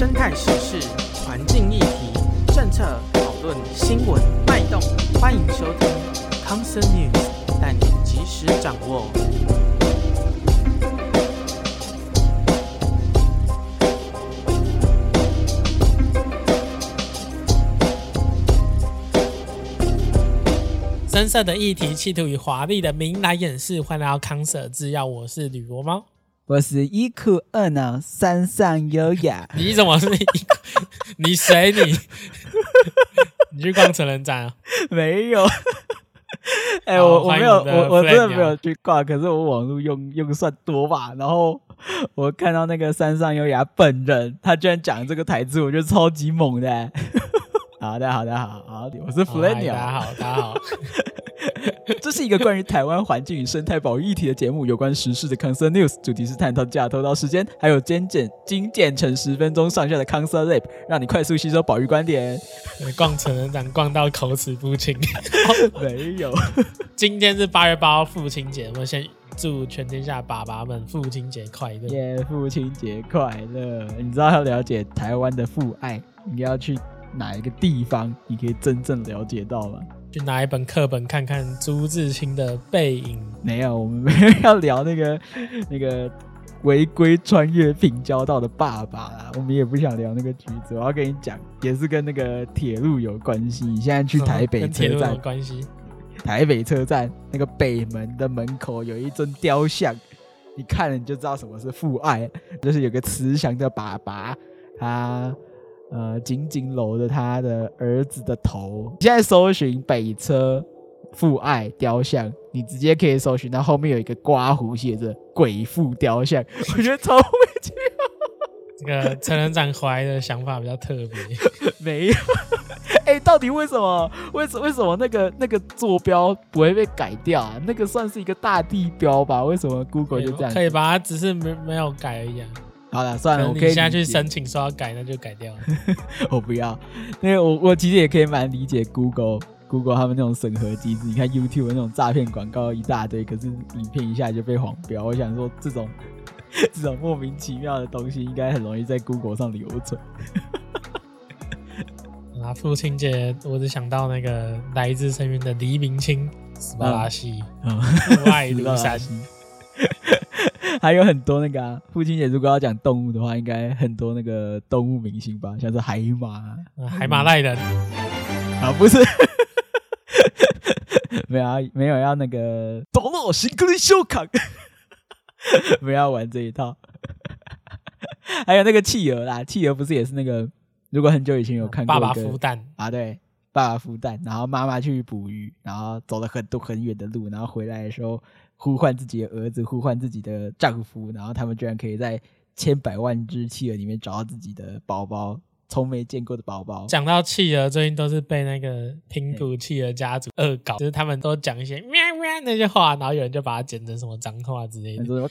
生态时事、环境议题、政策讨论、新闻脉动，欢迎收听康 Sir News，带你及时掌握。深色的议题，企图以华丽的名来掩饰。欢迎来到康 Sir 制药，我是吕罗猫。我是一哭二闹三上优雅。你怎么是一哭？你谁？你 你去逛成人展啊？没有。哎、欸，我我没有，我我真的没有去逛。可是我网络用用算多吧。然后我看到那个三上优雅本人，他居然讲这个台词，我觉得超级猛的、欸。好的，好的，好好，我是 Flanny。大家好，大家好。这是一个关于台湾环境与生态保育议题的节目，有关时事的 Concern News，主题是探讨假偷盗时间，还有精简精简成十分钟上下的 Concern Lab，让你快速吸收保育观点。逛成人展逛到口齿不清，没有。今天是八月八号父亲节，我们先祝全天下爸爸们父亲节快乐。耶，父亲节快乐！你知道要了解台湾的父爱，你要去哪一个地方，你可以真正了解到吗？去拿一本课本看看朱自清的背影。没有，我们没有要聊那个 那个违规穿越平交道的爸爸啦。我们也不想聊那个橘子。我要跟你讲，也是跟那个铁路有关系。你现在去台北车站，有关系。台北车站那个北门的门口有一尊雕像，你看了你就知道什么是父爱，就是有个慈祥的爸爸，他。呃，紧紧搂着他的儿子的头。现在搜寻北车父爱雕像，你直接可以搜寻到后面有一个刮胡写着“鬼父雕像”，我觉得超会这这个成人展怀的想法比较特别。没有，哎、欸，到底为什么？为什为什么那个那个坐标不会被改掉啊？那个算是一个大地标吧？为什么 Google 就这样？可以吧？它只是没没有改而已啊。好了，算了，我可以现在去申请说要改，那就改掉了。我不要，因为我我其实也可以蛮理解 Google Google 他们那种审核机制。你看 YouTube 那种诈骗广告一大堆，可是影片一下就被黄标。我想说，这种 这种莫名其妙的东西，应该很容易在 Google 上留存。啊，父亲节，我只想到那个来自深渊的黎明清斯巴拉西，父爱如山。还有很多那个啊，父亲节如果要讲动物的话，应该很多那个动物明星吧，像是海马、啊、海马赖人啊，不是，没有啊，没有要那个多诺辛克里修卡，不要玩这一套。还有那个企鹅啦，企鹅不是也是那个？如果很久以前有看过，爸爸孵蛋啊，对，爸爸孵蛋，然后妈妈去捕鱼，然后走了很多很远的路，然后回来的时候。呼唤自己的儿子，呼唤自己的丈夫，然后他们居然可以在千百万只企鹅里面找到自己的宝宝，从没见过的宝宝。讲到企鹅，最近都是被那个拼图企鹅家族恶搞，就是他们都讲一些喵喵那些话，然后有人就把它剪成什么脏话之类的，什么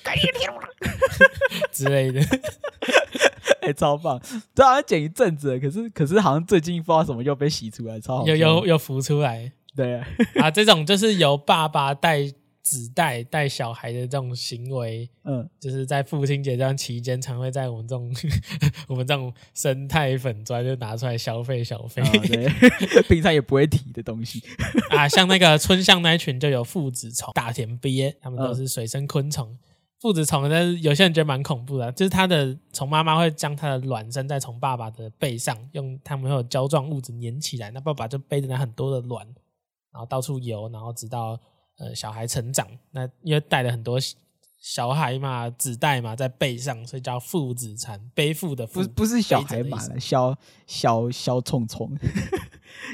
之类的，哎、欸，超棒！对好像剪一阵子，可是可是好像最近不知道什么又被洗出来，超好，又又又浮出来。对啊，啊，这种就是由爸爸带。子带带小孩的这种行为，嗯，就是在父亲节这样期间，常会在我们这种 我们这种生态粉专就拿出来消费消费，哦，对，平常也不会提的东西啊，像那个春象那一群就有父子虫、大田鳖，他们都是水生昆虫。嗯、父子虫，但是有些人觉得蛮恐怖的，就是它的虫妈妈会将它的卵生在虫爸爸的背上，用它们会有胶状物质粘起来，那爸爸就背着那很多的卵，然后到处游，然后直到。呃，小孩成长，那因为带了很多小孩嘛，子代嘛，在背上，所以叫父子蚕，背负的父。不不是小孩嘛，小小小虫虫，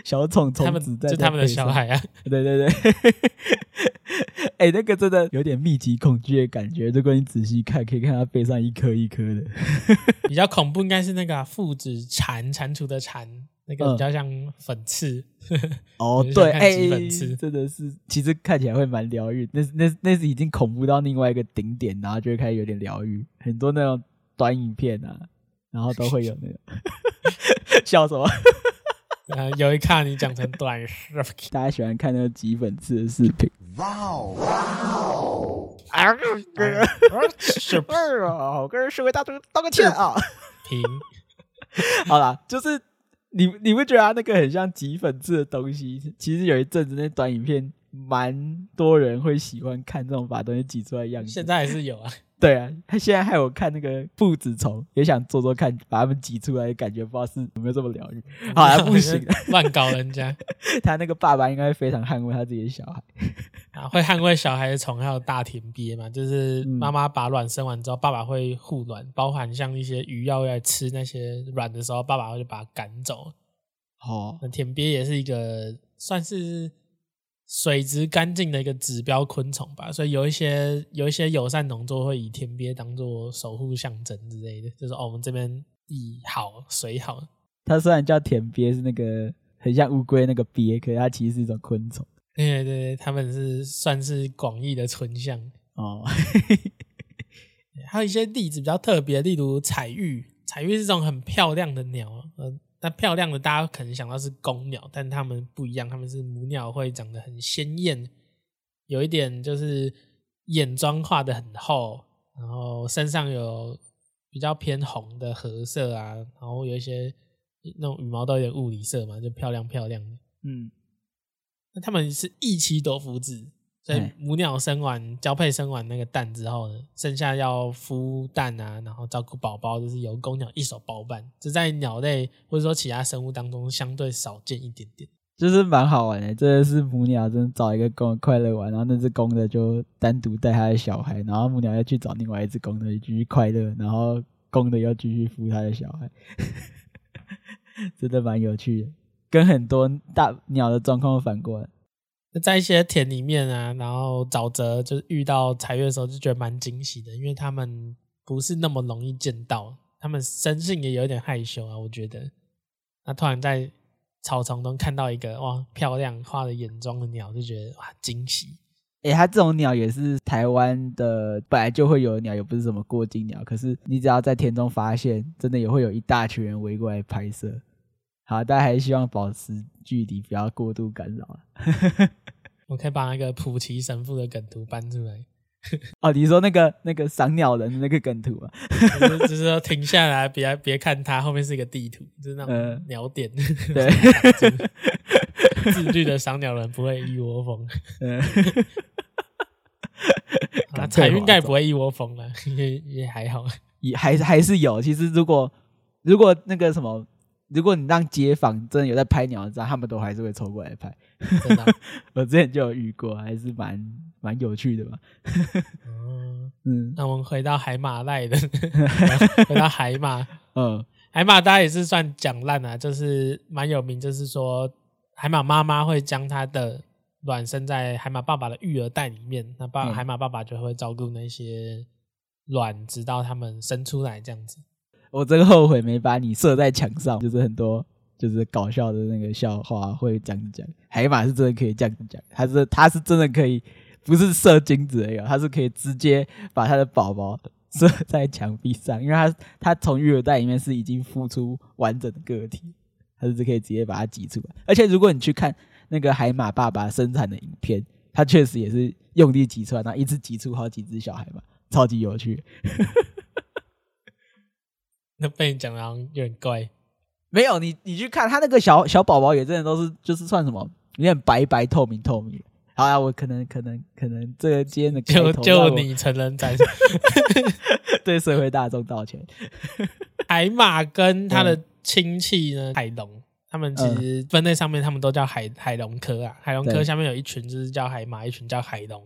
小虫虫，他们就他们的小孩啊。对对对，哎、欸，那个真的有点密集恐惧的感觉。如果你仔细看，可以看他背上一颗一颗的。比较恐怖应该是那个、啊、父子蚕，蟾蜍的蚕。那个比较像粉刺、嗯、哦，对，哎、欸，真的是，其实看起来会蛮疗愈。那那那是已经恐怖到另外一个顶点，然后就会开始有点疗愈。很多那种短影片啊，然后都会有那种 笑什么？呃，有一看你讲成短视频，大家喜欢看那个挤粉刺的视频。哇哦哇哦！啊哥，是不是啊？我跟社会大众道个歉啊！停。好啦，就是你你不觉得他那个很像挤粉刺的东西？其实有一阵子那短影片，蛮多人会喜欢看这种把东西挤出来的样子。现在还是有啊。对啊，他现在害我看那个父子虫，也想做做看，把他们挤出来感觉，不知道是有没有这么疗愈。好像不行，乱搞人家。他那个爸爸应该非常捍卫他自己的小孩。啊，会捍卫小孩的虫，还有大田鳖嘛？就是妈妈把卵生完之后，爸爸会护卵，包含像一些鱼要来吃那些卵的时候，爸爸会把它赶走。哦，那甜鳖也是一个算是。水质干净的一个指标昆虫吧，所以有一些有一些友善农作会以田鳖当做守护象征之类的，就是哦，我们这边地好水好。它虽然叫田鳖，是那个很像乌龟那个鳖，可是它其实是一种昆虫。对对对，它们是算是广义的春象哦。还有一些例子比较特别，例如彩玉，彩玉是这种很漂亮的鸟，嗯。那漂亮的，大家可能想到是公鸟，但它们不一样，它们是母鸟，会长得很鲜艳，有一点就是眼妆画的很厚，然后身上有比较偏红的褐色啊，然后有一些那种羽毛都有点物理色嘛，就漂亮漂亮的。嗯，那它们是一妻多夫制。所以母鸟生完交配生完那个蛋之后呢，剩下要孵蛋啊，然后照顾宝宝，就是由公鸟一手包办。这在鸟类或者说其他生物当中相对少见一点点，就是蛮好玩的。真的是母鸟真的找一个公的快乐玩，然后那只公的就单独带它的小孩，然后母鸟要去找另外一只公的继续快乐，然后公的要继续孵它的小孩，真的蛮有趣的，跟很多大鸟的状况反过来。在一些田里面啊，然后沼泽就是遇到彩月的时候，就觉得蛮惊喜的，因为他们不是那么容易见到，他们生性也有点害羞啊，我觉得。那突然在草丛中看到一个哇漂亮画了眼妆的鸟，就觉得哇惊喜。诶、欸，它这种鸟也是台湾的本来就会有的鸟，也不是什么过境鸟，可是你只要在田中发现，真的也会有一大群人围过来拍摄。好，大家还是希望保持距离，不要过度干扰。我可以把那个普奇神父的梗图搬出来。哦，你说那个那个赏鸟人的那个梗图啊？就是 就是说停下来，别别看它，后面是一个地图，就是那种鸟点。呃、对，自律的赏鸟人不会一窝蜂。嗯，彩玉应该不会一窝蜂了，也也还好，也还还是有。其实如果如果那个什么。如果你让街坊真的有在拍鸟照，他们都还是会凑过来拍。真的啊、我之前就有遇过，还是蛮蛮有趣的嘛。嗯 嗯，那我们回到海马赖的，回到海马。嗯，海马大家也是算讲烂啊，就是蛮有名，就是说海马妈妈会将它的卵生在海马爸爸的育儿袋里面，那爸海马爸爸就会照顾那些卵，直到它们生出来这样子。我真后悔没把你射在墙上，就是很多就是搞笑的那个笑话会这样讲。海马是真的可以这样讲，它是它是真的可以，不是射精子而已，它是可以直接把它的宝宝射在墙壁上，因为它它从育儿袋里面是已经孵出完整的个体，它是可以直接把它挤出来。而且如果你去看那个海马爸爸生产的影片，它确实也是用力挤出来，然后一直挤出好几只小海马，超级有趣。那被你讲的好像有点怪，没有你，你去看他那个小小宝宝也真的都是，就是算什么，有点白白透明透明。好啊，我可能可能可能这个今天的就就你成人在 对社会大众道歉。海马跟他的亲戚呢，嗯、海龙，他们其实分类上面他们都叫海海龙科啊，海龙科下面有一群就是叫海马，一群叫海龙。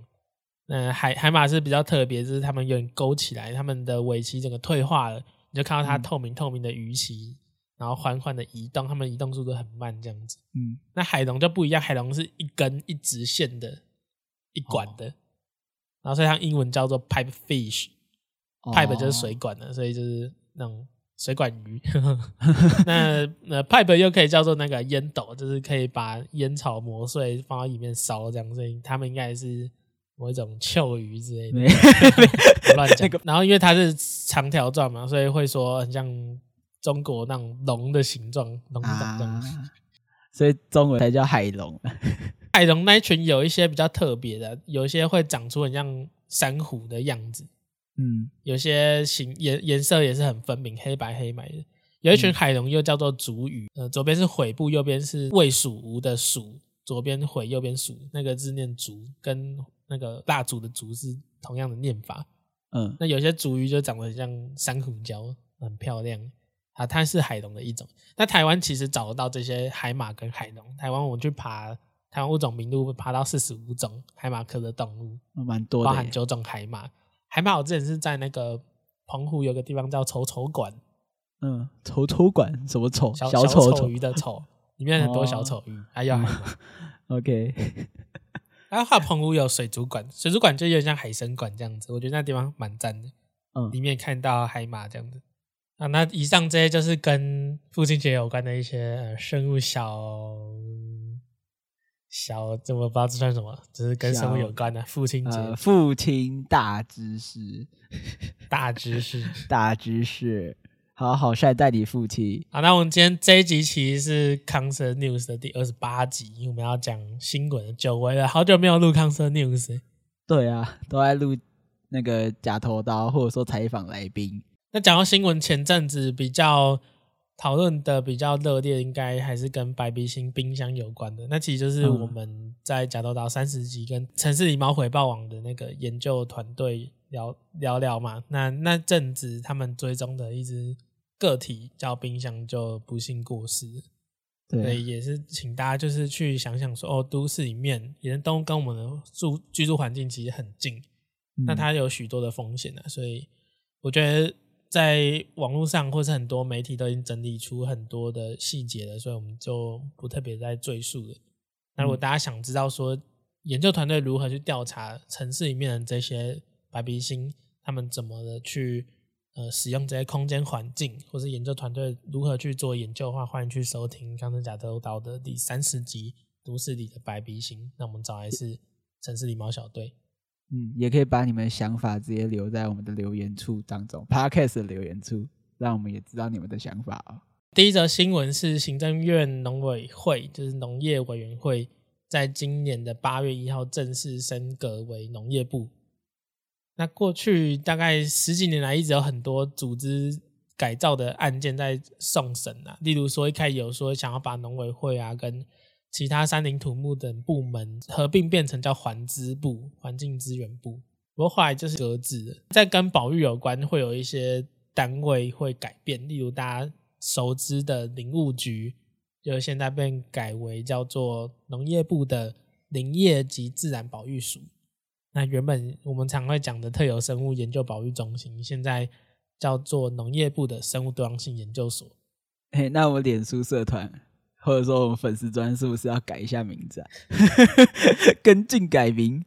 嗯，海海马是比较特别，就是他们有点勾起来，他们的尾鳍整个退化了。你就看到它透明透明的鱼鳍，然后缓缓的移动，它们移动速度很慢，这样子。嗯，那海龙就不一样，海龙是一根一直线的，一管的，哦、然后所以它英文叫做 pipe fish，pipe、哦、就是水管的，所以就是那种水管鱼。那那 pipe 又可以叫做那个烟斗，就是可以把烟草磨碎放到里面烧这样，所以它们应该是。某一种臭鱼之类的，乱讲。然后因为它是长条状嘛，所以会说很像中国那种龙的形状，龙的东西，啊，所以中文才叫海龙。海龙那一群有一些比较特别的，有一些会长出很像珊瑚的样子，嗯，有些形颜颜色也是很分明，黑白黑白的。有一群海龙又叫做竹鱼，呃，左边是悔部，右边是魏蜀吴的蜀，左边悔，右边蜀，那个字念竹，跟那个蜡烛的烛是同样的念法。嗯，那有些竹鱼就长得很像珊瑚礁，很漂亮啊，它是海龙的一种。那台湾其实找得到这些海马跟海龙，台湾我去爬台湾物种名录，爬到四十五种海马科的动物，蛮多的，包含九种海马。海马我之前是在那个澎湖有个地方叫丑丑馆，嗯，丑丑馆什么丑？小丑丑鱼的丑，里面很多小丑鱼，还有 OK。然后澎湖有水族馆，水族馆就有点像海生馆这样子，我觉得那地方蛮赞的。嗯，里面看到海马这样子。啊，那以上这些就是跟父亲节有关的一些呃生物小小，这我不知道这算什么，只是跟生物有关的父亲节、呃，父亲大知识，大知识，大知识。好好善待你夫妻。好，那我们今天这一集其实是康 Sir News 的第二十八集，因为我们要讲新闻。久违了，好久没有录康 Sir News。对啊，都在录那个假头刀，或者说采访来宾。那讲到新闻，前阵子比较讨论的比较热烈，应该还是跟白鼻星冰箱有关的。那其实就是我们在假头刀三十集跟城市狸猫回报网的那个研究团队聊聊聊嘛。那那阵子他们追踪的一直。个体叫冰箱就不幸过世，对，所以也是请大家就是去想想说，哦，都市里面野生动物跟我们的住居住环境其实很近，嗯，那它有许多的风险啊，所以我觉得在网络上或是很多媒体都已经整理出很多的细节了，所以我们就不特别再赘述了。那如果大家想知道说研究团队如何去调查城市里面的这些白鼻星，他们怎么的去。呃，使用这些空间环境，或是研究团队如何去做研究的话，欢迎去收听《康 Sir 假头刀》的第三十集《都市里的白鼻星》。那我们找来是城市狸猫小队。嗯，也可以把你们的想法直接留在我们的留言处当中，Podcast 的留言处，让我们也知道你们的想法哦。第一则新闻是行政院农委会，就是农业委员会，在今年的八月一号正式升格为农业部。那过去大概十几年来，一直有很多组织改造的案件在送审啊。例如说，一开始有说想要把农委会啊跟其他山林土木等部门合并，变成叫环资部、环境资源部。不过后来就是搁置了。在跟保育有关，会有一些单位会改变，例如大家熟知的林务局，就现在被改为叫做农业部的林业及自然保育署。那原本我们常会讲的特有生物研究保育中心，现在叫做农业部的生物多样性研究所。哎，那我们脸书社团或者说我们粉丝专是不是要改一下名字啊？跟进改名？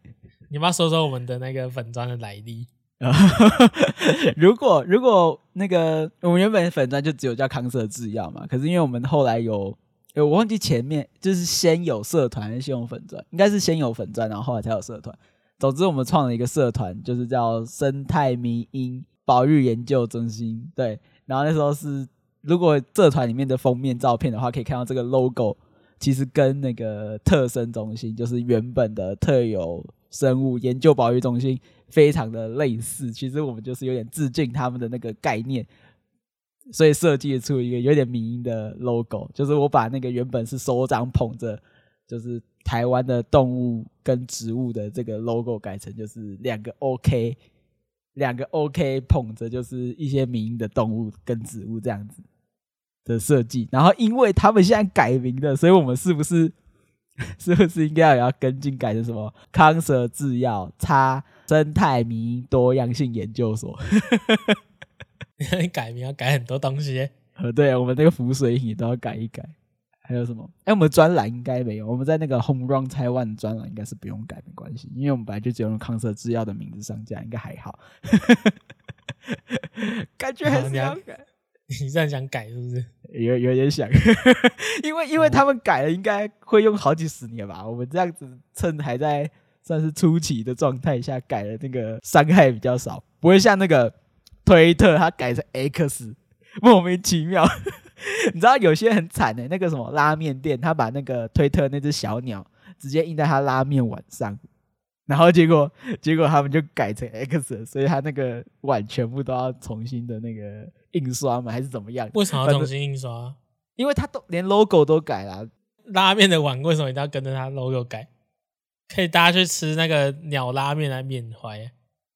你要不要说说我们的那个粉专的来历？如果如果那个我们原本粉专就只有叫康 Sir 制药嘛，可是因为我们后来有，我忘记前面就是先有社团先有粉专？应该是先有粉专，然后后来才有社团。总之，我们创了一个社团，就是叫生态迷音保育研究中心。对，然后那时候是，如果社团里面的封面照片的话，可以看到这个 logo，其实跟那个特生中心，就是原本的特有生物研究保育中心，非常的类似。其实我们就是有点致敬他们的那个概念，所以设计出一个有点迷音的 logo，就是我把那个原本是手掌捧着，就是。台湾的动物跟植物的这个 logo 改成就是两个 OK，两个 OK 捧着就是一些名的动物跟植物这样子的设计。然后因为他们现在改名的，所以我们是不是 是不是应该也要跟进改成什么康 Sir 制药叉生态名多样性研究所？改名要改很多东西。呃，对啊，我们那个浮水印也都要改一改。还有什么？哎、欸，我们专栏应该没有。我们在那个 Home Run Taiwan 专栏应该是不用改，没关系，因为我们本来就只有用康 Sir 制药的名字上架，应该还好。感觉还是要改。你这样想改是不是？有有点想，因为因为他们改了，应该会用好几十年吧。我们这样子趁还在算是初期的状态下改了，那个伤害比较少，不会像那个推特它改成 X，莫名其妙。你知道有些很惨的、欸，那个什么拉面店，他把那个推特那只小鸟直接印在他拉面碗上，然后结果结果他们就改成 X，所以他那个碗全部都要重新的那个印刷嘛，还是怎么样？为什么要重新印刷？因为他都连 logo 都改了。拉面的碗为什么一定要跟着他 logo 改？可以大家去吃那个鸟拉面来缅怀。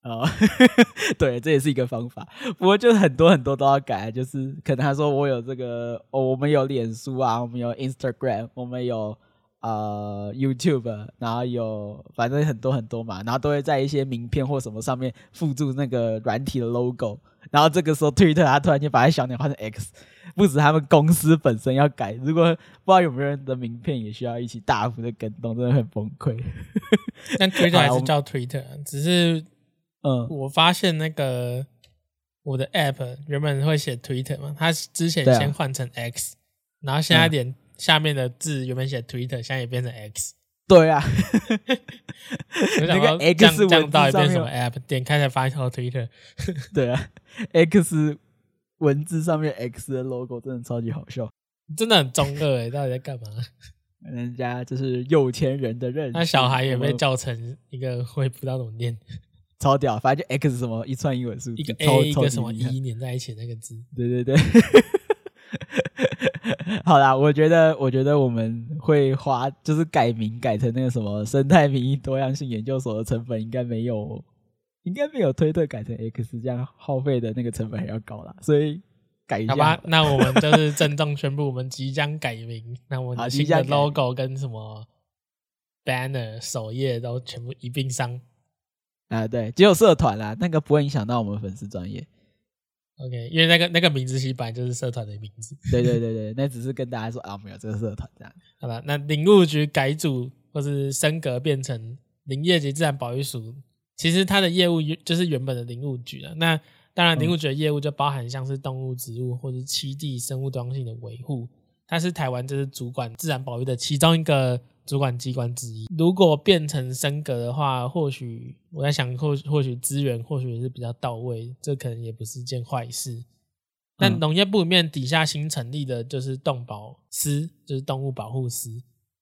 哦，对，这也是一个方法。不过就很多很多都要改，就是可能他说我有这个，哦，我们有脸书啊，我们有 Instagram，我们有呃 YouTube，然后有反正很多很多嘛，然后都会在一些名片或什么上面附注那个软体的 logo。然后这个时候 Twitter 他突然间把他小鸟换成 X，不止他们公司本身要改，如果不知道有没有人的名片也需要一起大幅的跟动，真的很崩溃。但 Twitter 还是叫 Twitter，只是。嗯，我发现那个我的 app 原本会写 Twitter 嘛，它之前先换成 X，、啊、然后现在点下面的字原本写 Twitter，现在也变成 X。对啊，那个 X 这样到底变什么 app？点开才发现哦，Twitter。对啊，X 文字上面 X 的 logo 真的超级好笑，真的很中二哎，到底在干嘛？人家就是有钱人的认识，那小孩也被叫成一个，我也不知道怎么念。超屌，反正就 X 什么一串英文数字，一个 A 一个什么一连在一起那个字。对对对，好啦，我觉得我觉得我们会花就是改名改成那个什么生态名义多样性研究所的成本应该没有，应该没有推特改成 X 这样耗费的那个成本还要高啦，所以改一下。好吧，那我们就是郑重宣布，我们即将改名，那我们新的 logo 跟什么 banner 首页都全部一并上。啊，对，只有社团啦，那个不会影响到我们粉丝专业。OK，因为那个那个名字其实本来就是社团的名字。对对对对，那只是跟大家说啊，我们有这个社团这样。好吧，那林务局改组或是升格变成林业及自然保育署，其实它的业务就是原本的林务局了。那当然，林务局的业务就包含像是动物、植物或是栖地生物多样性的维护，它是台湾就是主管自然保育的其中一个。主管机关之一，如果变成升格的话，或许我在想或，或或许资源或许也是比较到位，这可能也不是件坏事。但农业部里面底下新成立的就是动保司，就是动物保护司，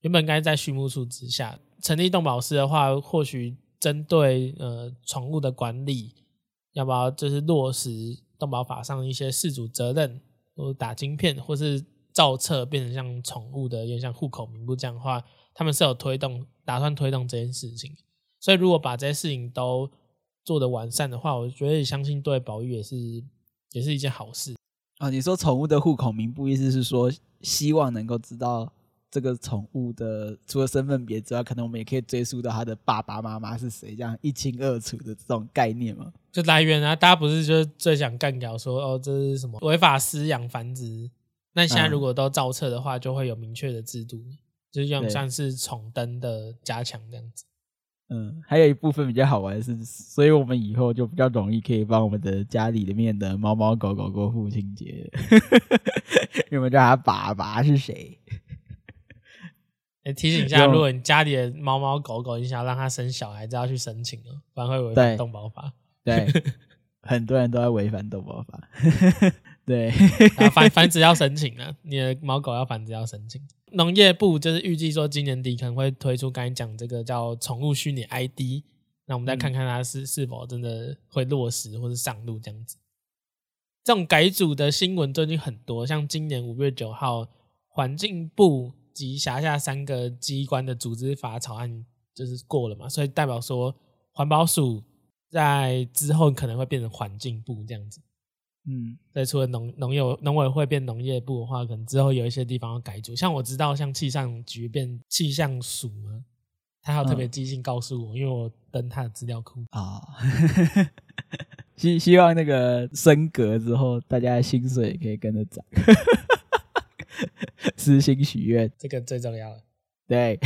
原本该在畜牧处之下成立动保司的话，或许针对呃宠物的管理，要不要就是落实动保法上的一些事主责任，或打晶片，或是造册变成像宠物的，有点像户口名簿这样的话。他们是有推动，打算推动这件事情，所以如果把这些事情都做得完善的话，我觉得也相信对保育也是也是一件好事啊。你说宠物的户口名簿，意思是说希望能够知道这个宠物的除了身份别之外，可能我们也可以追溯到它的爸爸妈妈是谁，这样一清二楚的这种概念吗？就来源啊，大家不是就最想干掉说哦，这是什么违法饲养繁殖？那现在如果都造册的话，就会有明确的制度。就像像是宠灯的加强这样子，嗯，还有一部分比较好玩的是，所以我们以后就比较容易可以帮我们的家里里面的猫猫狗狗过父亲节，因为叫他爸爸是谁？欸，提醒一下，如果你家里的猫猫狗狗，你想要让它生小孩，就要去申请哦，不然会违反动保法。对，很多人都在违反动保法。对，繁繁殖要申请啊，你的猫狗要繁殖要申请。农业部就是预计说，今年底可能会推出刚才讲这个叫宠物虚拟 ID，那我们再看看它是是否真的会落实或是上路这样子。这种改组的新闻最近很多，像今年五月九号，环境部及辖下三个机关的组织法草案就是过了嘛，所以代表说环保署在之后可能会变成环境部这样子。嗯，对，除了农农业农委会变农业部的话，可能之后有一些地方要改组。像我知道，像气象局变气象署嘛，他还有特别寄信告诉我，嗯、因为我登他的资料库啊。希、哦、希望那个升格之后，大家的薪水也可以跟着涨。私心许愿，这个最重要了。对，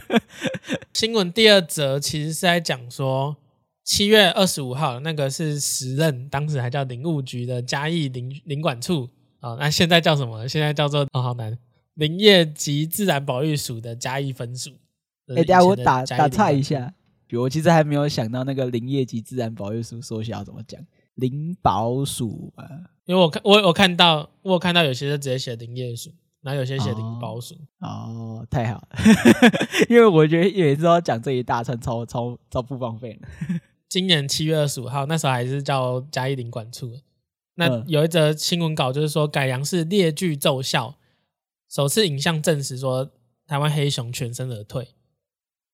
新闻第二则其实是在讲说。七月二十五号，那个是时任，当时还叫林务局的嘉义林林管处啊、哦，那现在叫什么？现在叫做哦，好难，林业及自然保育署的嘉义分署。哎、欸，等下我打打岔一下，我其实还没有想到那个林业及自然保育署缩写要怎么讲，林保署吧，因为我看我我看到我有看到有些就直接写林业署，然后有些写林保署。哦，太好了，因为我觉得也是要讲这一大串超超超不方便的。今年七月二十五号，那时候还是叫嘉义林管处。那有一则新闻稿，就是说改良式猎具奏效，首次影像证实说台湾黑熊全身而退。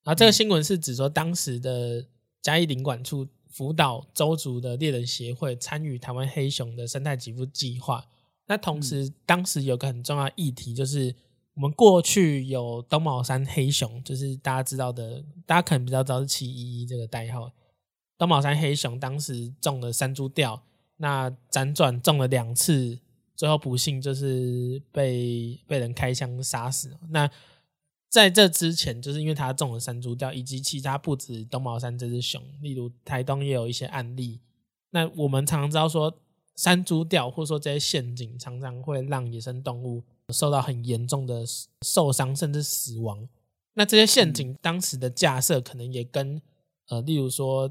然后这个新闻是指说，当时的嘉义林管处辅导周族的猎人协会参与台湾黑熊的生态给付计划。那同时，当时有个很重要的议题，就是我们过去有东卯山黑熊，就是大家知道的，大家可能比较知道是七一一这个代号。东宝山黑熊当时中了山猪吊，那辗转中了两次，最后不幸就是被被人开枪杀死。那在这之前，就是因为他中了山猪吊，以及其他不止东卯山这只熊，例如台东也有一些案例。那我们常常知道说，山猪吊或者说这些陷阱，常常会让野生动物受到很严重的受伤，甚至死亡。那这些陷阱当时的架设，可能也跟呃，例如说。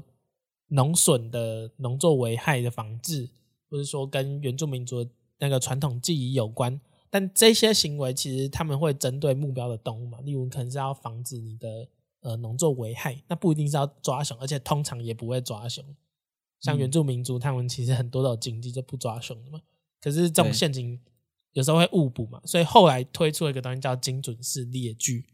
农损的农作危害的防治，或者说跟原住民族那个传统技艺有关，但这些行为其实他们会针对目标的动物嘛，例如可能是要防止你的呃农作危害，那不一定是要抓熊，而且通常也不会抓熊。像原住民族，他们其实很多都有禁忌，就不抓熊的嘛。可是这种陷阱有时候会误捕嘛，所以后来推出了一个东西叫精准式猎具。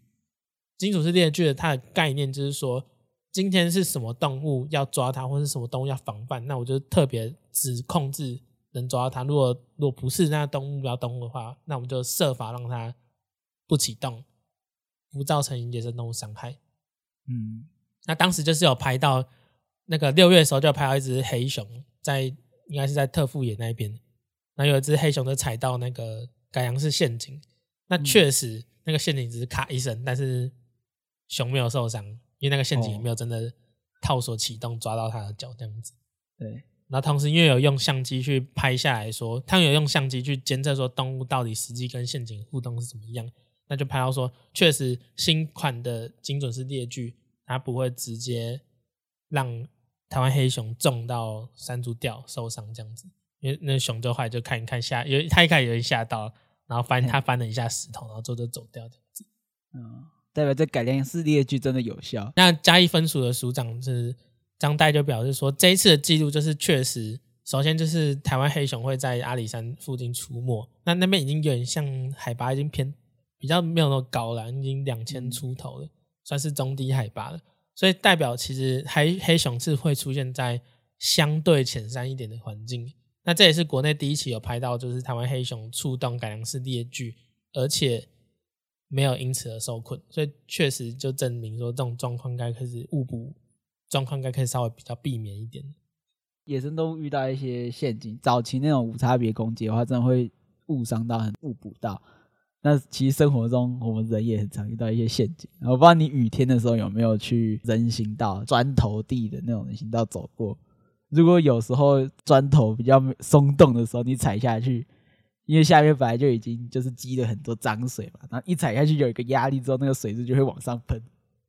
精准式猎具的它的概念就是说。今天是什么动物要抓它，或是什么动物要防范？那我就特别只控制能抓到它。如果如果不是那动物目标动物的话，那我们就设法让它不启动，不造成野生动物伤害。嗯，那当时就是有拍到那个六月的时候，就有拍到一只黑熊在，应该是在特富野那边，然后有一只黑熊就踩到那个改良式陷阱。那确实那个陷阱只是咔一声，但是熊没有受伤。因为那个陷阱也没有真的套索启动抓到它的脚这样子，对。然后同时因为有用相机去拍下来说，他有用相机去监测说动物到底实际跟陷阱互动是怎么样，那就拍到说，确实新款的精准式猎具它不会直接让台湾黑熊中到山猪掉受伤这样子，因为那熊就后来就看一看吓，因为他一开始有点吓到，然后翻他翻了一下石头，然后之后就走掉这样子，嗯。代表这改良式猎具真的有效。那嘉义分署的署长是张岱就表示说，这一次的记录就是确实，首先就是台湾黑熊会在阿里山附近出没，那那边已经有点像海拔已经偏比较没有那么高了，已经两千出头了，算是中低海拔了。所以代表其实黑黑熊是会出现在相对浅山一点的环境。那这也是国内第一起有拍到，就是台湾黑熊触动改良式猎具，而且。没有因此而受困，所以确实就证明说，这种状况该开始误捕状况，该可以稍微比较避免一点。野生动物遇到一些陷阱，早期那种无差别攻击的话，真的会误伤到，很误捕到。那其实生活中我们人也很常遇到一些陷阱。我不知道你雨天的时候有没有去人行道、砖头地的那种人行道走过？如果有时候砖头比较松动的时候，你踩下去。因为下面本来就已经就是积了很多脏水嘛，然后一踩下去有一个压力之后，那个水质就会往上喷，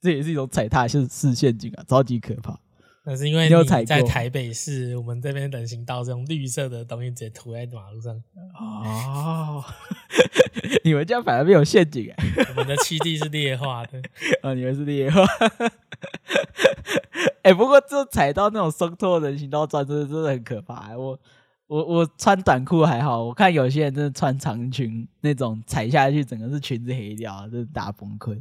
这也是一种踩踏式陷阱啊，超级可怕。那是因为你在台北市，我们这边人行道这种绿色的东西直接涂在马路上。哦，你们家反而没有陷阱哎、欸？我们的七地是劣化的啊，你们是劣化。哎、欸，不过这踩到那种松脱的人行道砖，真的真的很可怕、欸。我。我我穿短裤还好，我看有些人真的穿长裙，那种踩下去整个是裙子黑掉，真是大崩溃。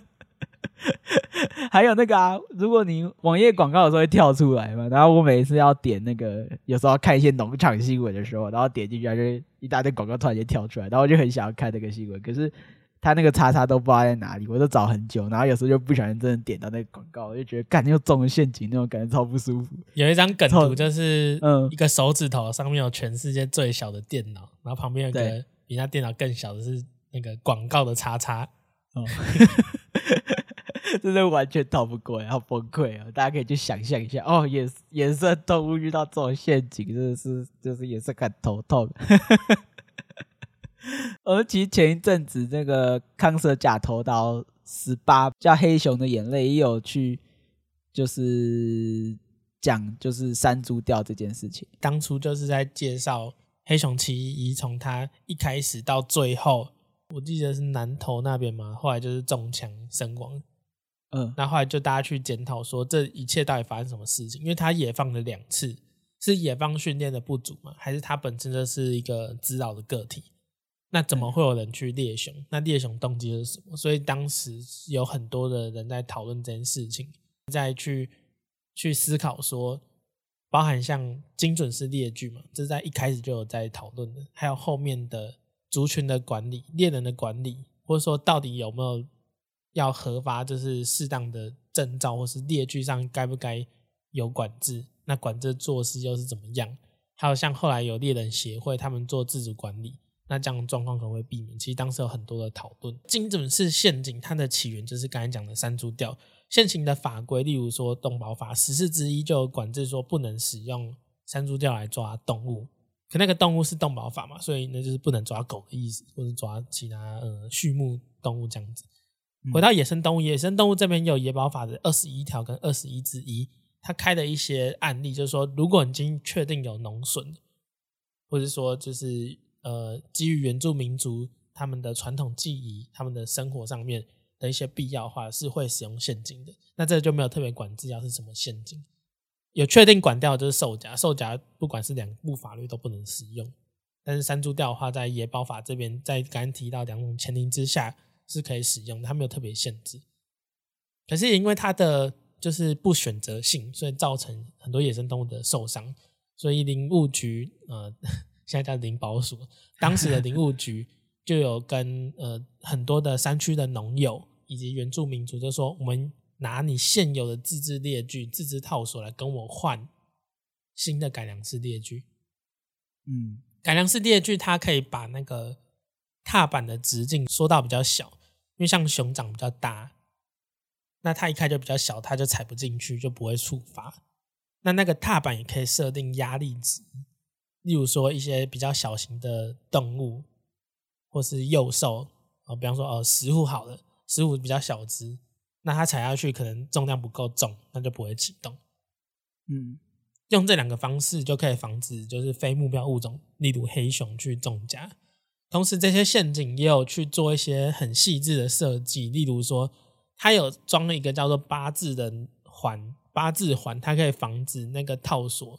还有那个啊，如果你网页广告的时候会跳出来嘛，然后我每次要点那个，有时候看一些农场新闻的时候，然后点进去就一大堆广告突然间跳出来，然后我就很想要看这个新闻，可是。他那个叉叉都不知道在哪里，我都找很久，然后有时候就不小心真的点到那个广告，我就觉得干又中了陷阱，那种感觉超不舒服。有一张梗图，就是一个手指头上面有全世界最小的电脑，然后旁边有个比那电脑更小的是那个广告的叉叉，哦，真的完全逃不过，好崩溃啊！大家可以去想象一下，哦，野野生动物遇到这种陷阱，真的是就是也是很头痛。而其实前一阵子那个康舍假头刀十八叫黑熊的眼泪也有去，就是讲就是山猪掉这件事情。当初就是在介绍黑熊七一从他一开始到最后，我记得是南投那边嘛，后来就是中枪身亡。嗯，那后来就大家去检讨说，这一切到底发生什么事情？因为他野放了两次，是野放训练的不足吗？还是他本身就是一个滋扰的个体？那怎么会有人去猎熊？那猎熊动机是什么？所以当时有很多的人在讨论这件事情，再去去思考说。包含像精准式猎具嘛，这是在一开始就有在讨论的，还有后面的族群的管理、猎人的管理，或者说到底有没有要核发，就是适当的证照，或是猎具上该不该有管制？那管制措施又是怎么样？还有像后来有猎人协会，他们做自主管理，那这样的状况可能会避免。其实当时有很多的讨论。精准式陷阱它的起源就是刚才讲的山猪钓。现行的法规，例如说动保法十四之一就管制说不能使用山猪钓来抓动物，可那个动物是动保法嘛，所以那就是不能抓狗的意思，或者抓其他呃畜牧动物这样子。回到野生动物，野生动物这边有野保法的二十一条跟二十一之一，它开的一些案例就是说，如果你已经确定有农损，或者说就是呃基于原住民族他们的传统技艺，他们的生活上面。的一些必要的话是会使用现金的，那这就没有特别管制要是什么现金，有确定管掉就是兽夹，兽夹不管是两部法律都不能使用，但是山猪钓的话，在野保法这边，在刚刚提到两种前提之下是可以使用的，它没有特别限制。可是因为它的就是不选择性，所以造成很多野生动物的受伤，所以林务局呃现在叫林保署，当时的林务局。就有跟呃很多的山区的农友以及原住民族就说，我们拿你现有的自制猎具、自制套索来跟我换新的改良式猎具。嗯，改良式猎具它可以把那个踏板的直径缩到比较小，因为像熊掌比较大，那它一开就比较小，它就踩不进去，就不会触发。那那个踏板也可以设定压力值，例如说一些比较小型的动物。或是幼兽啊，比方说哦，石虎好了，石虎比较小只，那它踩下去可能重量不够重，那就不会启动。嗯，用这两个方式就可以防止就是非目标物种，例如黑熊去中夹。同时，这些陷阱也有去做一些很细致的设计，例如说，它有装了一个叫做八字的环，八字环它可以防止那个套索。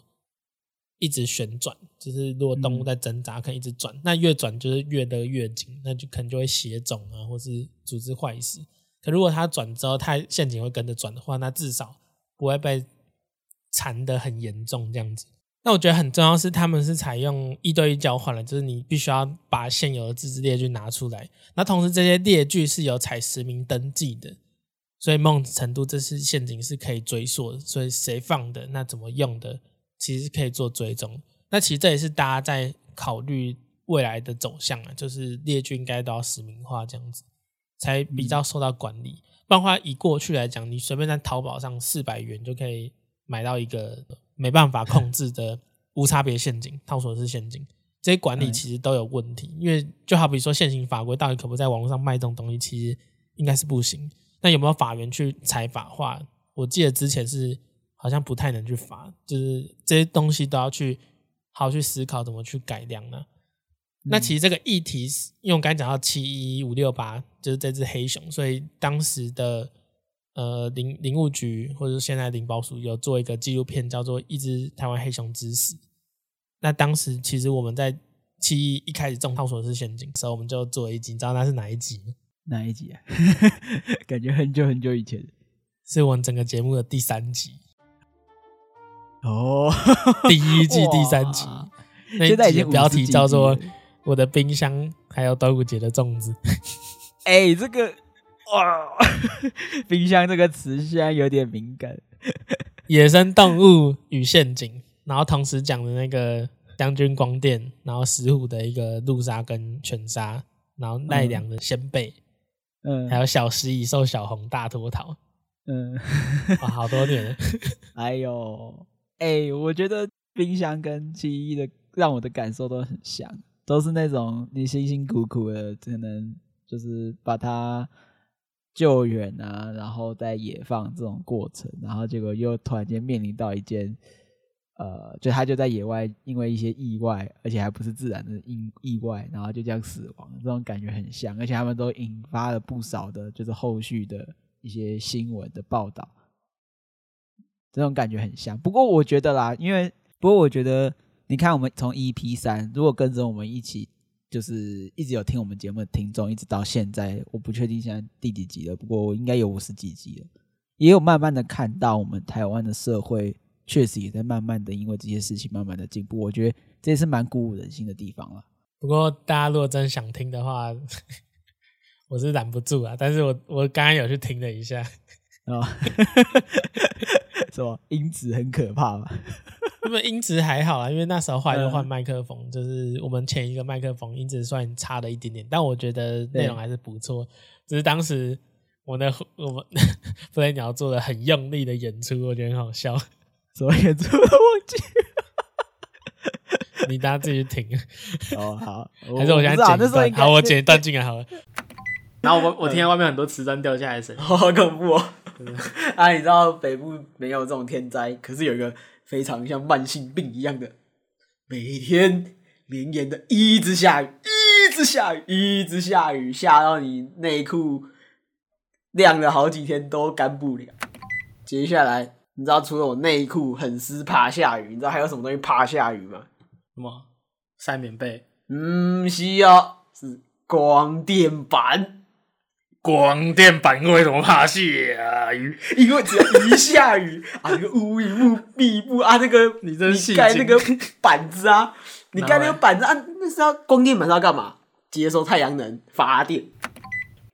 一直旋转，就是如果动物在挣扎，可以一直转，那越转就是越勒越紧，那就可能就会血肿啊，或是组织坏死。可如果它转之后，它陷阱会跟着转的话，那至少不会被缠得很严重这样子。那我觉得很重要是，他们是采用一对一交换了，就是你必须要把现有的自制猎具拿出来，那同时这些猎具是有采实名登记的，所以某种程度这次陷阱是可以追溯的，所以谁放的，那怎么用的。其实可以做追踪，那其实这也是大家在考虑未来的走向啊，就是猎具应该都要实名化，这样子才比较受到管理。不然的话，以过去来讲，你随便在淘宝上四百元就可以买到一个没办法控制的 无差别陷阱、套索式陷阱，这些管理其实都有问题。因为就好比说，现行法规到底可不可以在网络上卖这种东西，其实应该是不行。那有没有法源去采法化？我记得之前是。好像不太能去罚，就是这些东西都要去好好去思考怎么去改良呢？嗯、那其实这个议题，因为我刚才讲到七一五六八，就是这只黑熊，所以当时的呃林林务局或者是现在林保署有做一个纪录片，叫做《一只台湾黑熊之死》。那当时其实我们在七一一开始中套索是陷阱，所以我们就做一集，你知道那是哪一集吗？哪一集啊？感觉很久很久以前，是我们整个节目的第三集。哦，第一季第三集，现在已经标题叫做《我的冰箱还有端午节的粽子》。哎，这个哇，冰箱这个词现在有点敏感。野生动物与陷阱，然后同时讲的那个将军光电，然后石虎的一个陆鲨跟犬鲨，然后奈良的仙贝，嗯，还有小食蚁兽小红大脱逃，嗯，哇，好多年了，哎呦。哎、我觉得冰箱跟七一的让我的感受都很像，都是那种你辛辛苦苦的，可能就是把它救援啊，然后再野放这种过程，然后结果又突然间面临到一件呃，就他就在野外，因为一些意外，而且还不是自然的意意外，然后就这样死亡，这种感觉很像，而且他们都引发了不少的，就是后续的一些新闻的报道，这种感觉很像。不过我觉得啦，因为不过我觉得，你看我们从 EP 三，如果跟着我们一起，就是一直有听我们节目的听众，一直到现在，我不确定现在第几集了，不过应该有五十几集了，也有慢慢的看到我们台湾的社会。确实也在慢慢的，因为这些事情慢慢的进步，我觉得这也是蛮鼓舞人心的地方了。不过大家如果真想听的话，我是拦不住啊。但是我我刚刚有去听了一下，啊，是吧？音质很可怕嘛？因为音质还好啊，因为那时候后来就换麦克风，嗯、就是我们前一个麦克风音质算差了一点点，但我觉得内容还是不错。只是当时我的我们飞来鸟做的很用力的演出，我觉得很好笑。什么演出都忘记，你大家自己听哦。好，还是我现在剪一段？好，我剪一段进来好了。然后我我听到外面很多瓷砖掉下来的声音，好恐怖哦！啊，你知道北部没有这种天灾，可是有一个非常像慢性病一样的，每天绵延的一直下雨，一直下雨，一直下雨，下到你内裤晾了好几天都干不了。接下来。你知道除了我内裤很湿怕下雨，你知道还有什么东西怕下雨吗？什么？晒棉被？嗯，是啊，是光电板。光电板为什么怕下雨？因为只要一下雨啊，那个乌云密密布啊，那个你真是盖那个板子啊，你盖那个板子啊，那是要光电板是要干嘛？接收太阳能发电。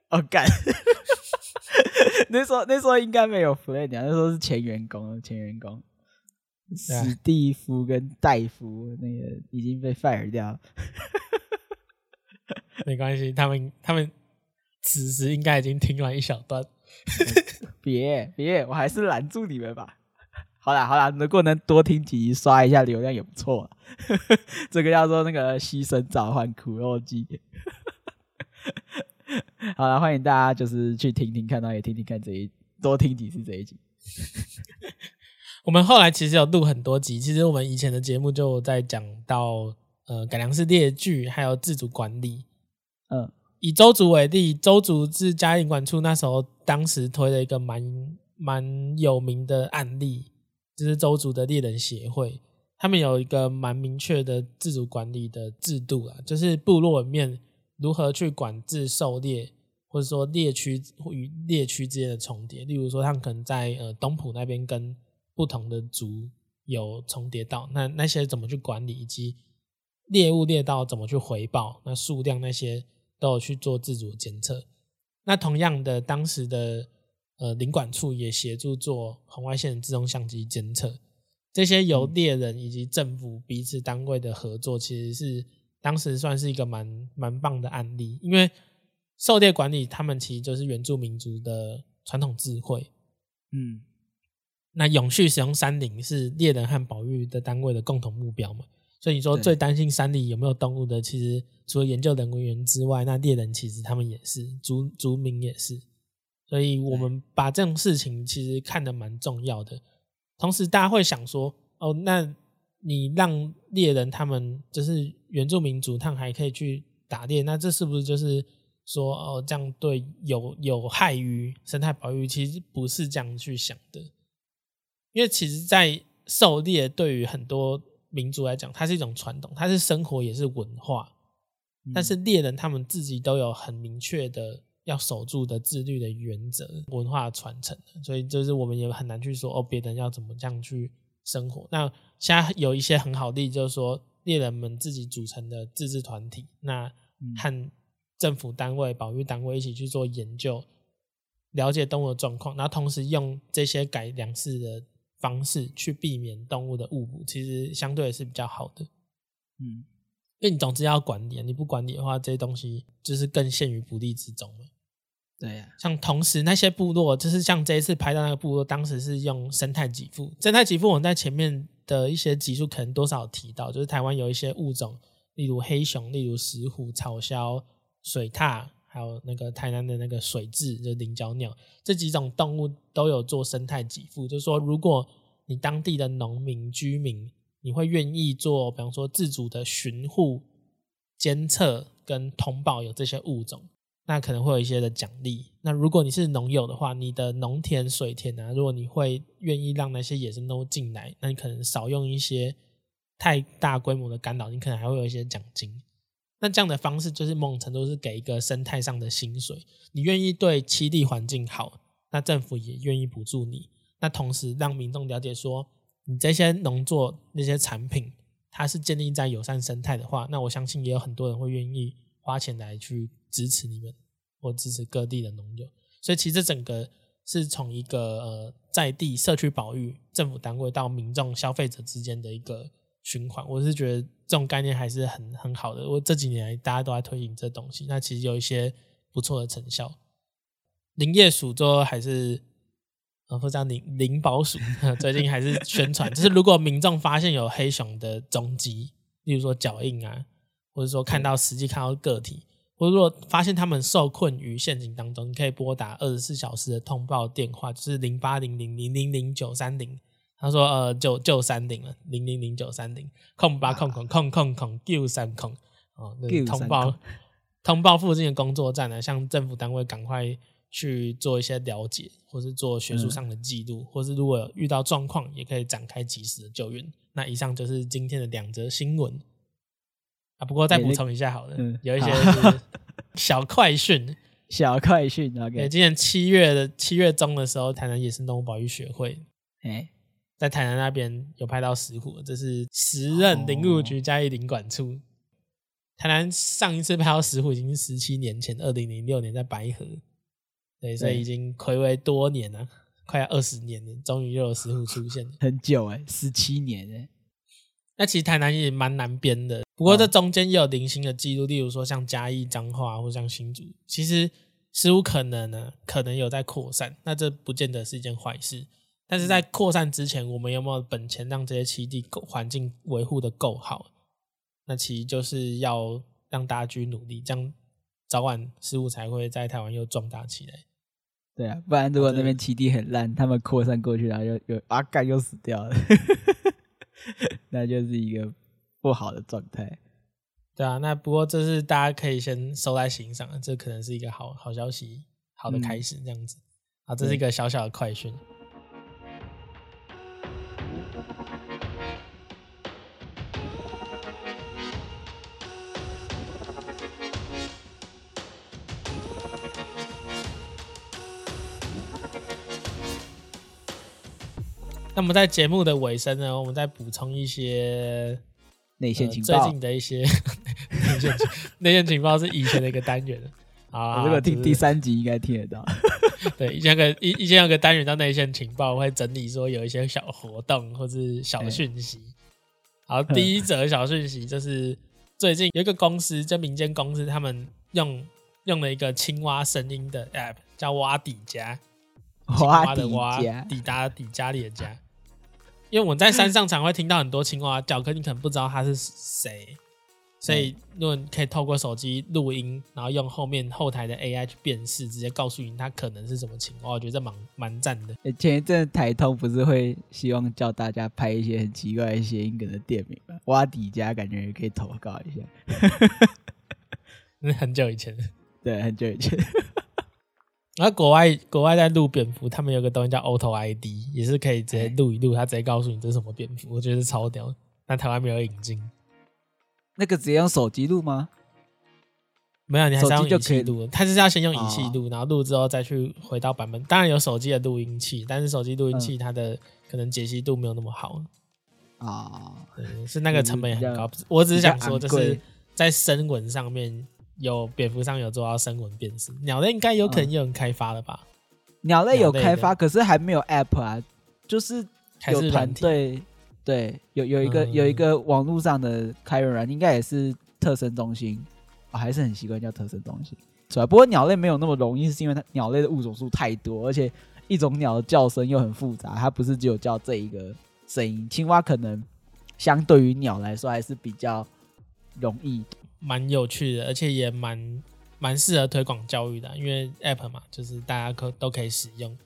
哦，干。那时候那时候应该没有弗雷迪，那时候是前员工，前员工史蒂夫跟戴夫那个已经被 fire 掉，没关系，他们他们此时应该已经听完一小段，别别，我还是拦住你们吧。好啦好啦，如果能多听几集，刷一下流量也不错。这个叫做那个牺牲召唤苦肉计。好了，欢迎大家就是去听听看，然后也听听看这一多听几次这一集。我们后来其实有录很多集，其实我们以前的节目就在讲到呃改良式列锯，还有自主管理。嗯，以周族为例，周族是嘉义管处那时候当时推了一个蛮蛮有名的案例，就是周族的猎人协会，他们有一个蛮明确的自主管理的制度啊，就是部落里面。如何去管制狩猎，或者说猎区与猎区之间的重叠？例如说，他们可能在呃东埔那边跟不同的族有重叠到，那那些怎么去管理，以及猎物猎到怎么去回报？那数量那些都有去做自主监测。那同样的，当时的呃领管处也协助做红外线自动相机监测。这些由猎人以及政府彼此单位的合作，其实是。当时算是一个蛮蛮棒的案例，因为狩猎管理他们其实就是原住民族的传统智慧，嗯，那永续使用山林是猎人和保育的单位的共同目标嘛，所以你说最担心山里有没有动物的，其实除了研究人员之外，那猎人其实他们也是族族民也是，所以我们把这种事情其实看得蛮重要的，同时大家会想说，哦，那。你让猎人他们就是原住民族，他们还可以去打猎，那这是不是就是说哦，这样对有有害于生态保育？其实不是这样去想的，因为其实，在狩猎对于很多民族来讲，它是一种传统，它是生活也是文化。但是猎人他们自己都有很明确的要守住的自律的原则，文化传承，所以就是我们也很难去说哦，别人要怎么这样去生活。那现在有一些很好的例子，就是说猎人们自己组成的自治团体，那和政府单位、保育单位一起去做研究，了解动物的状况，然后同时用这些改良式的方式去避免动物的误捕，其实相对也是比较好的。嗯，因为你总之要管理，你不管理的话，这些东西就是更陷于不利之中了。对呀、啊，像同时那些部落，就是像这一次拍到那个部落，当时是用生态给付。生态给付，我们在前面的一些集数可能多少有提到，就是台湾有一些物种，例如黑熊、例如石虎、草鸮、水獭，还有那个台南的那个水雉，就是领角鸟，这几种动物都有做生态给付。就是说，如果你当地的农民居民你会愿意做，比方说自主的巡护、监测跟通报有这些物种，那可能会有一些的奖励。那如果你是农友的话，你的农田、水田啊，如果你会愿意让那些野生动物进来，那你可能少用一些太大规模的干扰，你可能还会有一些奖金。那这样的方式就是某种程度是给一个生态上的薪水。你愿意对栖地环境好，那政府也愿意补助你。那同时让民众了解说，你这些农作那些产品，它是建立在友善生态的话，那我相信也有很多人会愿意花钱来去支持你们，或支持各地的农友。所以其实整个是从一个呃在地社区保育、政府单位到民众消费者之间的一个循环。我是觉得这种概念还是很很好的。我这几年来大家都在推行这东西，那其实有一些不错的成效。林业署做还是。呃，或者叫林林保署，最近还是宣传，就是如果民众发现有黑熊的踪迹，例如说脚印啊，或者说看到实际看到个体，或者说发现他们受困于陷阱当中，你可以拨打二十四小时的通报电话，就是零八零零零零零九三零。他说呃，就就三零了，零零零九三零空八空空空空空九三空哦，那个、通 报通报附近的工作站呢，向政府单位赶快。去做一些了解，或是做学术上的记录，嗯，或是如果遇到状况，也可以展开及时的救援。那以上就是今天的两则新闻啊。不过再补充一下，好了，嗯，有一些 小快讯，小快讯。OK，今年七月的七月中的时候，台南野生动物保育学会，哎，在台南那边有拍到石虎，这是时任林务局嘉义林管处。哦。台南上一次拍到石虎已经是十七年前，二零零六年在白河。对，所以已经暌违多年了，快要二十年了，终于又有石虎出现了，很久哎，十七年哎。那其实台南也蛮难编的，不过这中间也有零星的记录，例如说像嘉义、彰化或像新竹，其实石虎可能呢，可能有在扩散，那这不见得是一件坏事。但是在扩散之前，我们有没有本钱让这些栖地环境维护的够好？那其实就是要让大家去努力，这样早晚事物才会在台湾又壮大起来。对啊，不然如果那边栖地很烂，他们扩散过去，然后又又阿盖又死掉了，那就是一个不好的状态。对啊，那不过这是大家可以先收在心上，这可能是一个好好消息，好的开始，这样子。啊，这是一个小小的快讯。那么在节目的尾声呢，我们再补充一些内线情报。最近的一些 内线情内线情报是以前的一个单元啊。这个听第三集应该听得到。对，以前个以以前有个单元叫内线情报，我会整理说有一些小活动或是小讯息。好，第一则小讯息就是最近有一个公司，就民间公司，他们用用了一个青蛙声音的 App，叫蛙底家。青蛙的蛙，抵达底家里的家。因为我在山上常会听到很多青蛙叫，可你可能不知道它是谁，所以如果你可以透过手机录音，然后用后面后台的 AI 去辨识，直接告诉你它可能是什么情况，我觉得这蛮蛮赞的。前一阵台通不是会希望叫大家拍一些很奇怪的谐音梗的店名吗？挖底家感觉也可以投稿一下。那 很久以前，对，很久以前。然后国外国外在录蝙蝠，他们有个东西叫 Auto ID，也是可以直接录一录，他直接告诉你这是什么蝙蝠，我觉得是超屌。但台湾没有引进，那个直接用手机录吗？没有，你还是要用仪器录。他就是要先用仪器录，然后录之后再去回到版本。当然有手机的录音器，但是手机录音器它的可能解析度没有那么好啊。是那个成本也很高。我只是想说，就是在声纹上面。有蝙蝠上有做到声纹辨识，鸟类应该有可能有人开发了吧？嗯、鸟类有开发，可是还没有 App 啊，就是有团队，对，有有一个、嗯、有一个网络上的开源软，应该也是特生中心，我、哦、还是很习惯叫特生中心，是吧？不过鸟类没有那么容易，是因为它鸟类的物种数太多，而且一种鸟的叫声又很复杂，它不是只有叫这一个声音。青蛙可能相对于鸟来说还是比较容易。蛮有趣的，而且也蛮蛮适合推广教育的，因为 App 嘛，就是大家可都可以使用。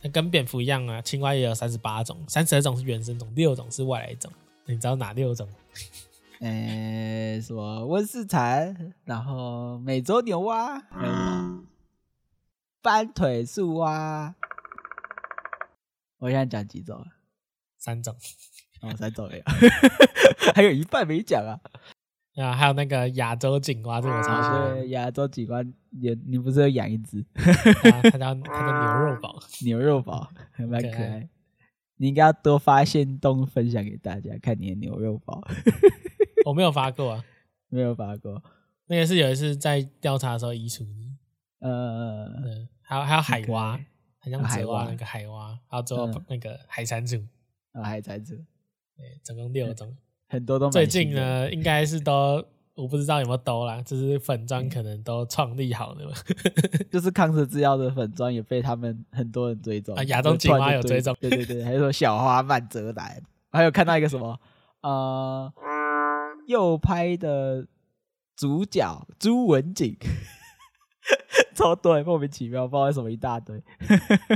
那跟蝙蝠一样啊，青蛙也有三十八种，三十二种是原生种，六种是外来种。你知道哪六种？呃、欸，什么温室蝉，然后美洲牛蛙，嗯，斑腿树蛙。我现在讲几种？三种。哦，三种没有，还有一半没讲啊。啊，还有那个亚洲警蛙，这个超喜欢。亚洲警蛙，也你不是有养一只？它叫它叫牛肉宝，牛肉宝还蛮可爱。你应该要多发现动分享给大家看你的牛肉宝。我没有发过啊，没有发过。那个是有一次在调查的时候移除的。呃，嗯，还有还有海蛙，很像海蛙那个海蛙，还有最后那个海蟾蜍，啊，海蟾蜍，对，总共六种。很多都最近呢，应该是都我不知道有没有兜啦，就是粉砖可能都创立好了，就是康蛇制药的粉砖也被他们很多人追踪啊，亚洲锦花有追踪，对对对，还有说小花曼泽兰，还有看到一个什么呃，右拍的主角朱文景，超多，莫名其妙，不知道为什么一大堆，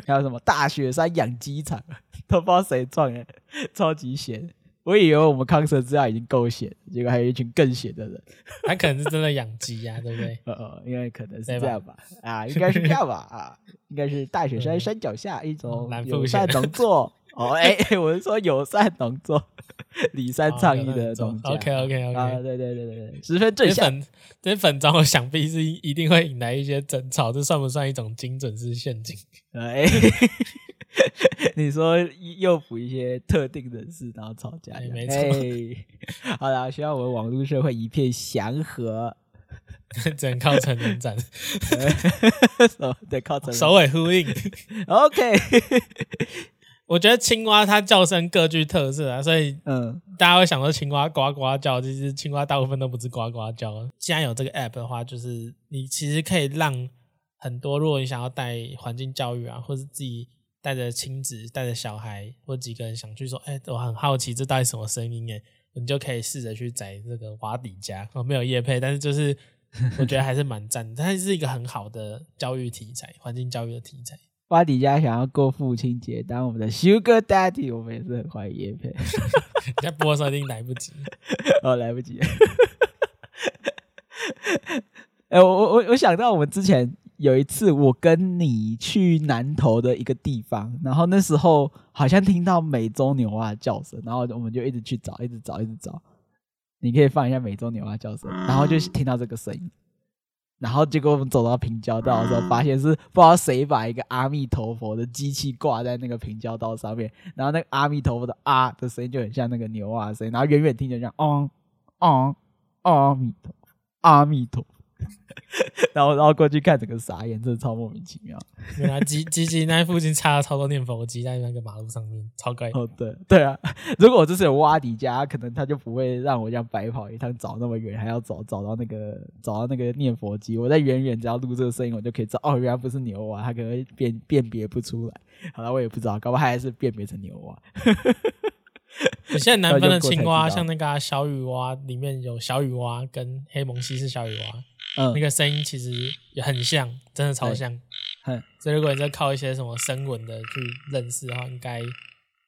还有什么大雪山养鸡场，都不知道谁创的，超级闲。我以为我们康蛇制药已经够闲，结果还有一群更闲的人。他可能是真的养鸡呀，对不对？呃 呃，应该可能是这样吧。啊，应该是这样吧。啊，应该是大雪山山脚下一种友善农作。哦，哎，我是说友善农作，里山倡议的农作。OK OK OK。啊，对对对对对，十分正向。这些粉章我想必是一定会引来一些争吵，这算不算一种精准式陷阱？哎。你说诱捕一些特定人士，然后吵架，没错。好啦，希望我们网络社会一片祥和，只能靠成人战，对，靠成人首尾呼应。OK，我觉得青蛙它叫声各具特色啊，所以嗯，大家会想说青蛙呱呱叫，其实青蛙大部分都不是呱呱叫。既然有这个 app 的话，就是你其实可以让很多，如果你想要带环境教育啊，或是自己。带着亲子，带着小孩，或几个人想去说，哎、欸，我很好奇这到底什么声音？哎，你就可以试着去载这个瓦迪家，我没有夜配，但是就是 我觉得还是蛮赞，它是一个很好的教育题材，环境教育的题材。瓦迪家想要过父亲节当我们的 Sugar Daddy，我们也是很欢迎业配。你在播的时候一定来不及，哦，来不及。哎、欸，我我我我想到我们之前。有一次，我跟你去南投的一个地方，然后那时候好像听到美洲牛蛙的叫声，然后我们就一直去找，一直找，一直找。你可以放一下美洲牛蛙叫声，然后就听到这个声音，然后结果我们走到平交道的时候，发现是不知道谁把一个阿弥陀佛的机器挂在那个平交道上面，然后那个阿弥陀佛的啊的声音就很像那个牛蛙的声音，然后远远听就像哦哦阿弥陀阿弥陀。然后，然后过去看，整个傻眼，真的超莫名其妙。原来吉吉吉那附近插了超多念佛机在那个马路上面，超怪。哦，对对啊，如果我这是有挖底家，可能他就不会让我这样白跑一趟，找那么远，还要找找到那个找到那个念佛机。我在远远只要录这个声音，我就可以知道，哦，原来不是牛蛙，他可能辨辨别不出来。好了，我也不知道，搞不好还是辨别成牛蛙。你现在南方的青蛙，像那个小雨蛙，里面有小雨蛙跟黑蒙西是小雨蛙。嗯，那个声音其实也很像，真的超像。嗯，所以如果你在靠一些什么声纹的去认识的话，应该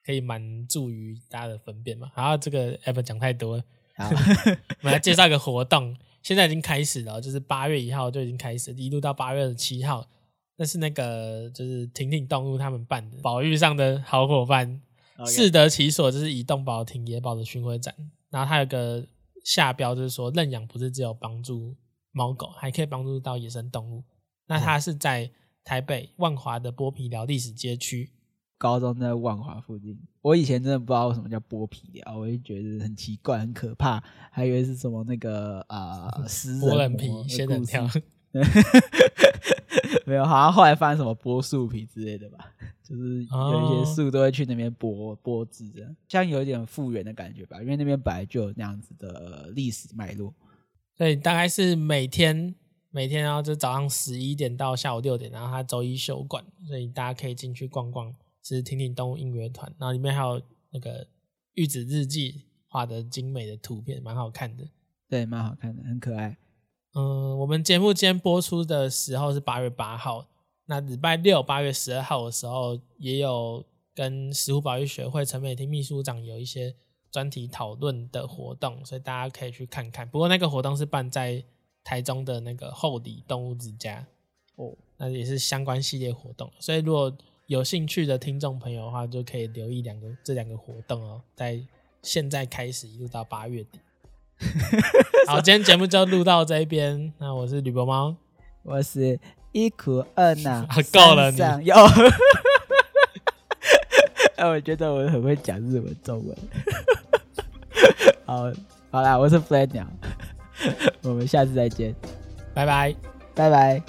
可以蛮助于大家的分辨嘛。然后这个 app 讲太多了，我们来介绍一个活动，现在已经开始了，就是八月一号就已经开始，一路到八月的七号。那是那个就是婷婷动物他们办的保育上的好伙伴，适得其所，就是以动保挺野保的巡回展。然后它有个下标，就是说认养不是只有帮助。猫狗还可以帮助到野生动物。那它是在台北万华的剥皮寮历史街区，高中在万华附近。我以前真的不知道为什么叫剥皮寮，我就觉得很奇怪、很可怕，还以为是什么那个啊，剥人皮、仙人跳。没有，好像后来发现什么剥树皮之类的吧，就是有一些树都会去那边剥剥枝，这样像有一点复原的感觉吧，因为那边本来就有那样子的历史脉络。所以大概是每天每天，然后就早上十一点到下午六点，然后他周一休馆，所以大家可以进去逛逛。是听听动物音乐团，然后里面还有那个玉子日记画的精美的图片，蛮好看的。对，蛮好看的，很可爱。嗯，我们节目今天播出的时候是八月八号，那礼拜六八月十二号的时候，也有跟石虎保育学会陈美婷秘书长有一些专题讨论的活动，所以大家可以去看看。不过那个活动是办在台中的那个后里动物之家哦，那也是相关系列活动。所以如果有兴趣的听众朋友的话，就可以留意两个这两个活动哦，在现在开始一路到八月底。好，今天节目就录到这一边。那我是吕伯猫，我是一苦二 闹，够了你。有，哎，我觉得我很会讲日文、中文。好，好啦，我是 Flat 鸟，我们下次再见，拜拜，拜拜。